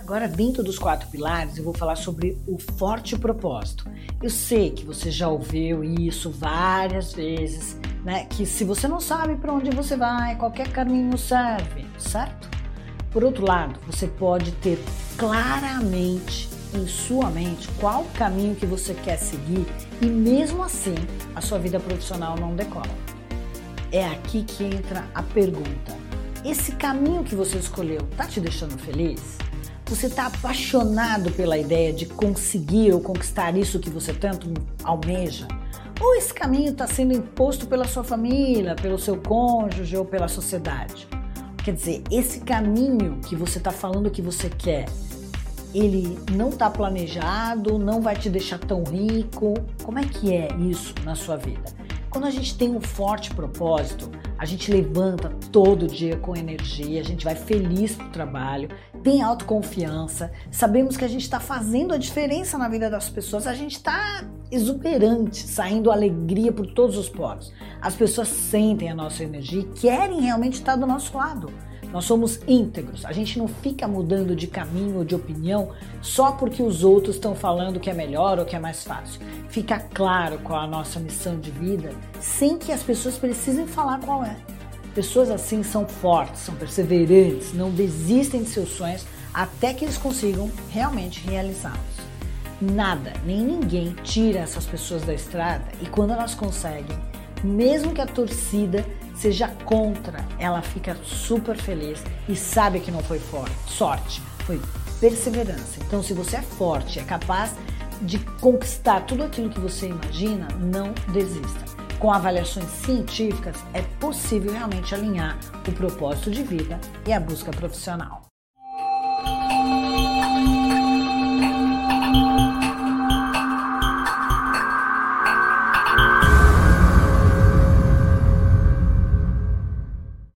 Agora, dentro dos quatro pilares, eu vou falar sobre o forte propósito. Eu sei que você já ouviu isso várias vezes, né? Que se você não sabe para onde você vai, qualquer caminho serve, certo? Por outro lado, você pode ter claramente em sua mente qual caminho que você quer seguir e mesmo assim a sua vida profissional não decola. É aqui que entra a pergunta: esse caminho que você escolheu tá te deixando feliz? Você está apaixonado pela ideia de conseguir ou conquistar isso que você tanto almeja? Ou esse caminho está sendo imposto pela sua família, pelo seu cônjuge ou pela sociedade? Quer dizer, esse caminho que você está falando que você quer, ele não está planejado, não vai te deixar tão rico. Como é que é isso na sua vida? Quando a gente tem um forte propósito, a gente levanta todo dia com energia, a gente vai feliz para o trabalho, tem autoconfiança, sabemos que a gente está fazendo a diferença na vida das pessoas, a gente está exuberante, saindo alegria por todos os poros. As pessoas sentem a nossa energia e querem realmente estar do nosso lado. Nós somos íntegros, a gente não fica mudando de caminho ou de opinião só porque os outros estão falando que é melhor ou que é mais fácil. Fica claro qual é a nossa missão de vida sem que as pessoas precisem falar qual é. Pessoas assim são fortes, são perseverantes, não desistem de seus sonhos até que eles consigam realmente realizá-los. Nada, nem ninguém tira essas pessoas da estrada e quando elas conseguem, mesmo que a torcida seja contra, ela fica super feliz e sabe que não foi forte, sorte, foi perseverança. Então, se você é forte, é capaz de conquistar tudo aquilo que você imagina, não desista. Com avaliações científicas, é possível realmente alinhar o propósito de vida e a busca profissional.